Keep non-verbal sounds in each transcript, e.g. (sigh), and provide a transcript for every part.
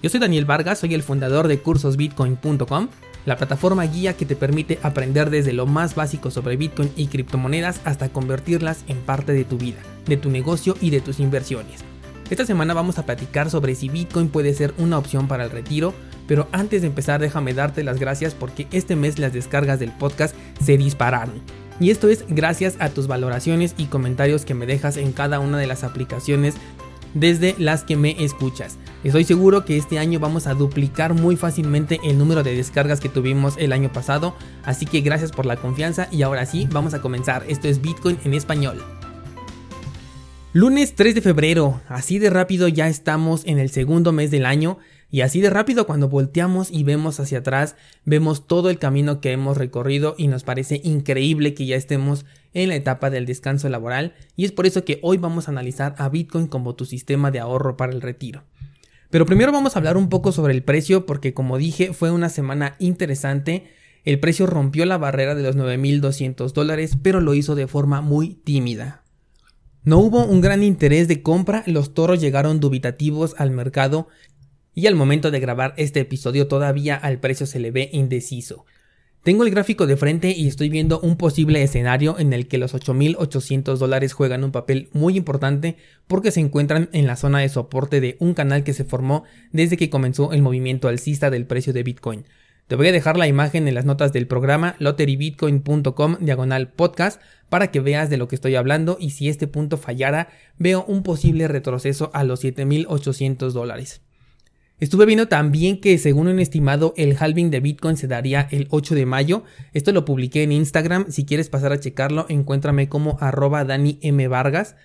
Yo soy Daniel Vargas, soy el fundador de cursosbitcoin.com, la plataforma guía que te permite aprender desde lo más básico sobre Bitcoin y criptomonedas hasta convertirlas en parte de tu vida, de tu negocio y de tus inversiones. Esta semana vamos a platicar sobre si Bitcoin puede ser una opción para el retiro, pero antes de empezar déjame darte las gracias porque este mes las descargas del podcast se dispararon. Y esto es gracias a tus valoraciones y comentarios que me dejas en cada una de las aplicaciones desde las que me escuchas. Estoy seguro que este año vamos a duplicar muy fácilmente el número de descargas que tuvimos el año pasado, así que gracias por la confianza y ahora sí, vamos a comenzar. Esto es Bitcoin en español. Lunes 3 de febrero, así de rápido ya estamos en el segundo mes del año y así de rápido cuando volteamos y vemos hacia atrás, vemos todo el camino que hemos recorrido y nos parece increíble que ya estemos en la etapa del descanso laboral y es por eso que hoy vamos a analizar a Bitcoin como tu sistema de ahorro para el retiro. Pero primero vamos a hablar un poco sobre el precio porque como dije fue una semana interesante. El precio rompió la barrera de los 9.200 dólares pero lo hizo de forma muy tímida. No hubo un gran interés de compra, los toros llegaron dubitativos al mercado y al momento de grabar este episodio todavía al precio se le ve indeciso. Tengo el gráfico de frente y estoy viendo un posible escenario en el que los 8.800 dólares juegan un papel muy importante porque se encuentran en la zona de soporte de un canal que se formó desde que comenzó el movimiento alcista del precio de Bitcoin. Te voy a dejar la imagen en las notas del programa lotterybitcoin.com diagonal podcast para que veas de lo que estoy hablando y si este punto fallara veo un posible retroceso a los 7.800 dólares. Estuve viendo también que según un estimado el halving de Bitcoin se daría el 8 de mayo. Esto lo publiqué en Instagram. Si quieres pasar a checarlo, encuéntrame como arroba Dani M. Vargas.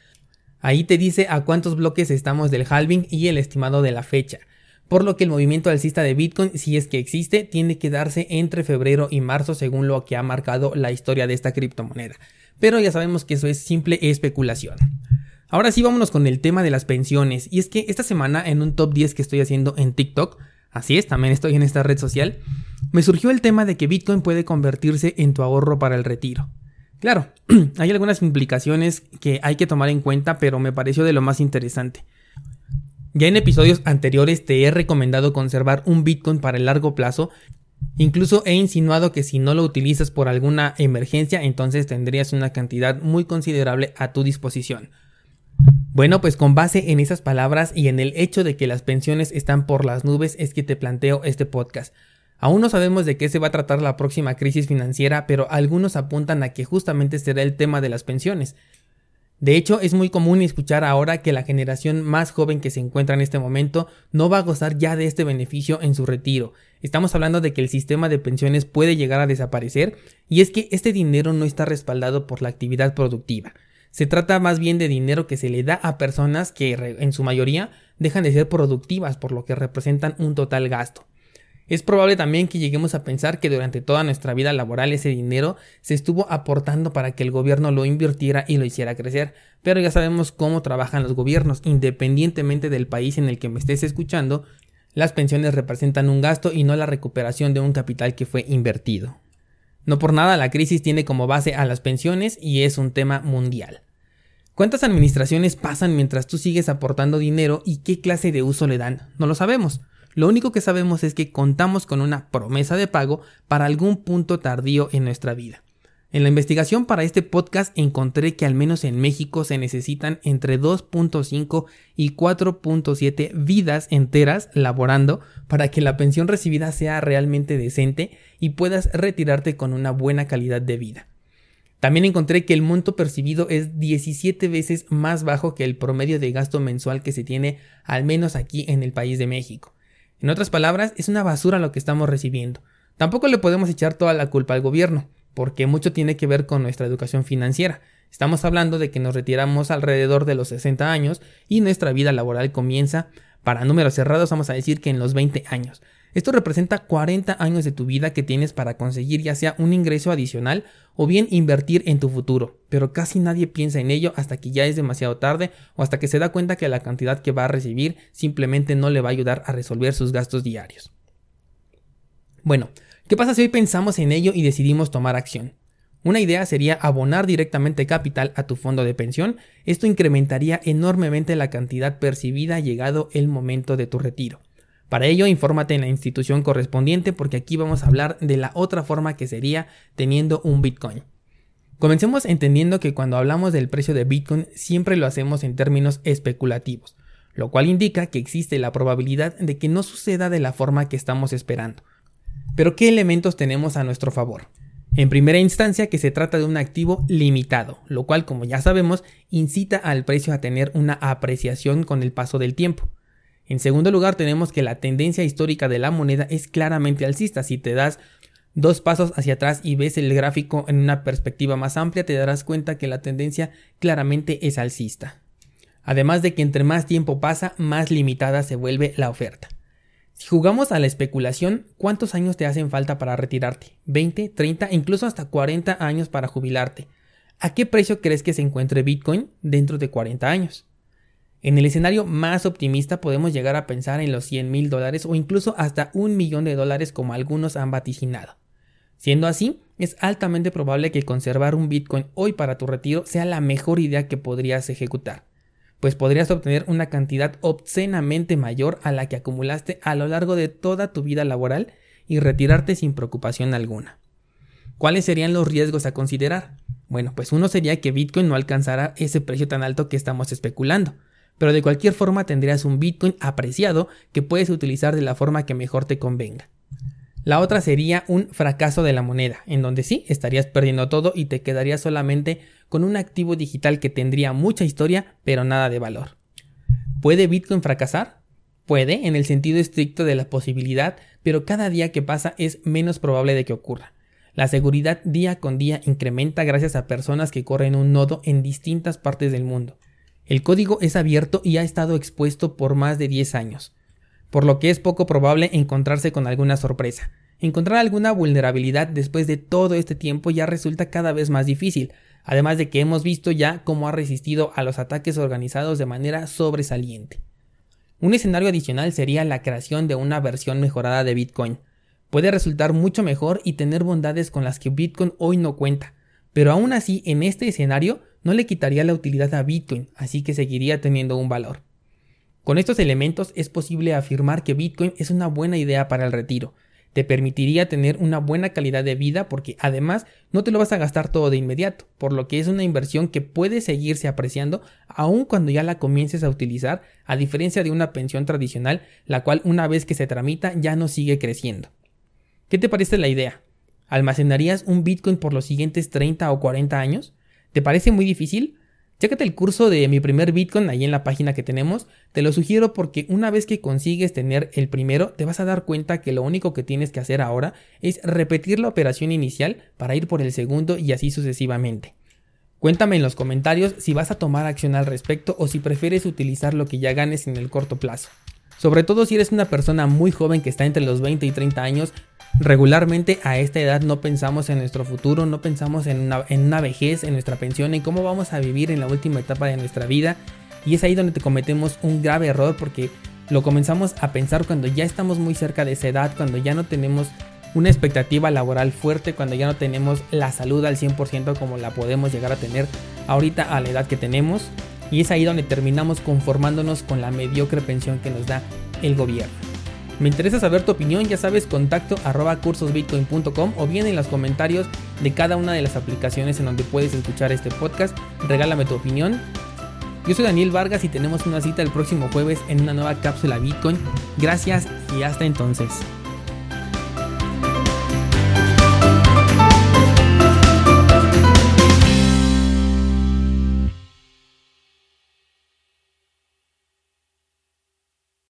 Ahí te dice a cuántos bloques estamos del halving y el estimado de la fecha. Por lo que el movimiento alcista de Bitcoin, si es que existe, tiene que darse entre febrero y marzo según lo que ha marcado la historia de esta criptomoneda. Pero ya sabemos que eso es simple especulación. Ahora sí, vámonos con el tema de las pensiones. Y es que esta semana en un top 10 que estoy haciendo en TikTok, así es, también estoy en esta red social, me surgió el tema de que Bitcoin puede convertirse en tu ahorro para el retiro. Claro, (clears throat) hay algunas implicaciones que hay que tomar en cuenta, pero me pareció de lo más interesante. Ya en episodios anteriores te he recomendado conservar un Bitcoin para el largo plazo. Incluso he insinuado que si no lo utilizas por alguna emergencia, entonces tendrías una cantidad muy considerable a tu disposición. Bueno, pues con base en esas palabras y en el hecho de que las pensiones están por las nubes es que te planteo este podcast. Aún no sabemos de qué se va a tratar la próxima crisis financiera, pero algunos apuntan a que justamente será el tema de las pensiones. De hecho, es muy común escuchar ahora que la generación más joven que se encuentra en este momento no va a gozar ya de este beneficio en su retiro. Estamos hablando de que el sistema de pensiones puede llegar a desaparecer y es que este dinero no está respaldado por la actividad productiva. Se trata más bien de dinero que se le da a personas que en su mayoría dejan de ser productivas por lo que representan un total gasto. Es probable también que lleguemos a pensar que durante toda nuestra vida laboral ese dinero se estuvo aportando para que el gobierno lo invirtiera y lo hiciera crecer, pero ya sabemos cómo trabajan los gobiernos, independientemente del país en el que me estés escuchando, las pensiones representan un gasto y no la recuperación de un capital que fue invertido. No por nada la crisis tiene como base a las pensiones y es un tema mundial. ¿Cuántas administraciones pasan mientras tú sigues aportando dinero y qué clase de uso le dan? No lo sabemos. Lo único que sabemos es que contamos con una promesa de pago para algún punto tardío en nuestra vida. En la investigación para este podcast encontré que al menos en México se necesitan entre 2.5 y 4.7 vidas enteras laborando para que la pensión recibida sea realmente decente y puedas retirarte con una buena calidad de vida. También encontré que el monto percibido es 17 veces más bajo que el promedio de gasto mensual que se tiene al menos aquí en el país de México. En otras palabras, es una basura lo que estamos recibiendo. Tampoco le podemos echar toda la culpa al gobierno porque mucho tiene que ver con nuestra educación financiera. Estamos hablando de que nos retiramos alrededor de los 60 años y nuestra vida laboral comienza, para números cerrados vamos a decir que en los 20 años. Esto representa 40 años de tu vida que tienes para conseguir ya sea un ingreso adicional o bien invertir en tu futuro, pero casi nadie piensa en ello hasta que ya es demasiado tarde o hasta que se da cuenta que la cantidad que va a recibir simplemente no le va a ayudar a resolver sus gastos diarios. Bueno, ¿qué pasa si hoy pensamos en ello y decidimos tomar acción? Una idea sería abonar directamente capital a tu fondo de pensión. Esto incrementaría enormemente la cantidad percibida llegado el momento de tu retiro. Para ello, infórmate en la institución correspondiente porque aquí vamos a hablar de la otra forma que sería teniendo un Bitcoin. Comencemos entendiendo que cuando hablamos del precio de Bitcoin siempre lo hacemos en términos especulativos, lo cual indica que existe la probabilidad de que no suceda de la forma que estamos esperando. Pero ¿qué elementos tenemos a nuestro favor? En primera instancia que se trata de un activo limitado, lo cual como ya sabemos incita al precio a tener una apreciación con el paso del tiempo. En segundo lugar, tenemos que la tendencia histórica de la moneda es claramente alcista. Si te das dos pasos hacia atrás y ves el gráfico en una perspectiva más amplia, te darás cuenta que la tendencia claramente es alcista. Además de que entre más tiempo pasa, más limitada se vuelve la oferta. Si jugamos a la especulación, ¿cuántos años te hacen falta para retirarte? ¿20, 30, incluso hasta 40 años para jubilarte? ¿A qué precio crees que se encuentre Bitcoin dentro de 40 años? En el escenario más optimista podemos llegar a pensar en los 100 mil dólares o incluso hasta un millón de dólares como algunos han vaticinado. Siendo así, es altamente probable que conservar un Bitcoin hoy para tu retiro sea la mejor idea que podrías ejecutar, pues podrías obtener una cantidad obscenamente mayor a la que acumulaste a lo largo de toda tu vida laboral y retirarte sin preocupación alguna. ¿Cuáles serían los riesgos a considerar? Bueno, pues uno sería que Bitcoin no alcanzara ese precio tan alto que estamos especulando pero de cualquier forma tendrías un Bitcoin apreciado que puedes utilizar de la forma que mejor te convenga. La otra sería un fracaso de la moneda, en donde sí estarías perdiendo todo y te quedarías solamente con un activo digital que tendría mucha historia, pero nada de valor. ¿Puede Bitcoin fracasar? Puede, en el sentido estricto de la posibilidad, pero cada día que pasa es menos probable de que ocurra. La seguridad día con día incrementa gracias a personas que corren un nodo en distintas partes del mundo. El código es abierto y ha estado expuesto por más de 10 años, por lo que es poco probable encontrarse con alguna sorpresa. Encontrar alguna vulnerabilidad después de todo este tiempo ya resulta cada vez más difícil, además de que hemos visto ya cómo ha resistido a los ataques organizados de manera sobresaliente. Un escenario adicional sería la creación de una versión mejorada de Bitcoin. Puede resultar mucho mejor y tener bondades con las que Bitcoin hoy no cuenta, pero aún así en este escenario no le quitaría la utilidad a Bitcoin, así que seguiría teniendo un valor. Con estos elementos es posible afirmar que Bitcoin es una buena idea para el retiro. Te permitiría tener una buena calidad de vida porque además no te lo vas a gastar todo de inmediato, por lo que es una inversión que puede seguirse apreciando aun cuando ya la comiences a utilizar, a diferencia de una pensión tradicional, la cual una vez que se tramita ya no sigue creciendo. ¿Qué te parece la idea? ¿Almacenarías un Bitcoin por los siguientes 30 o 40 años? ¿Te parece muy difícil? Chécate el curso de mi primer Bitcoin ahí en la página que tenemos. Te lo sugiero porque una vez que consigues tener el primero, te vas a dar cuenta que lo único que tienes que hacer ahora es repetir la operación inicial para ir por el segundo y así sucesivamente. Cuéntame en los comentarios si vas a tomar acción al respecto o si prefieres utilizar lo que ya ganes en el corto plazo. Sobre todo si eres una persona muy joven que está entre los 20 y 30 años, Regularmente a esta edad no pensamos en nuestro futuro, no pensamos en una, vejez, en nuestra pensión, en cómo vamos a vivir en la última etapa de nuestra vida. Y es ahí donde te cometemos un grave error porque lo comenzamos a pensar cuando ya estamos muy cerca de esa edad, cuando ya no tenemos una expectativa laboral fuerte, cuando ya no tenemos la salud al 100% como la podemos llegar a tener ahorita a la edad que tenemos. Y es ahí donde terminamos conformándonos con la mediocre pensión que nos da el gobierno. Me interesa saber tu opinión, ya sabes, contacto arroba cursosbitcoin.com o bien en los comentarios de cada una de las aplicaciones en donde puedes escuchar este podcast. Regálame tu opinión. Yo soy Daniel Vargas y tenemos una cita el próximo jueves en una nueva cápsula Bitcoin. Gracias y hasta entonces.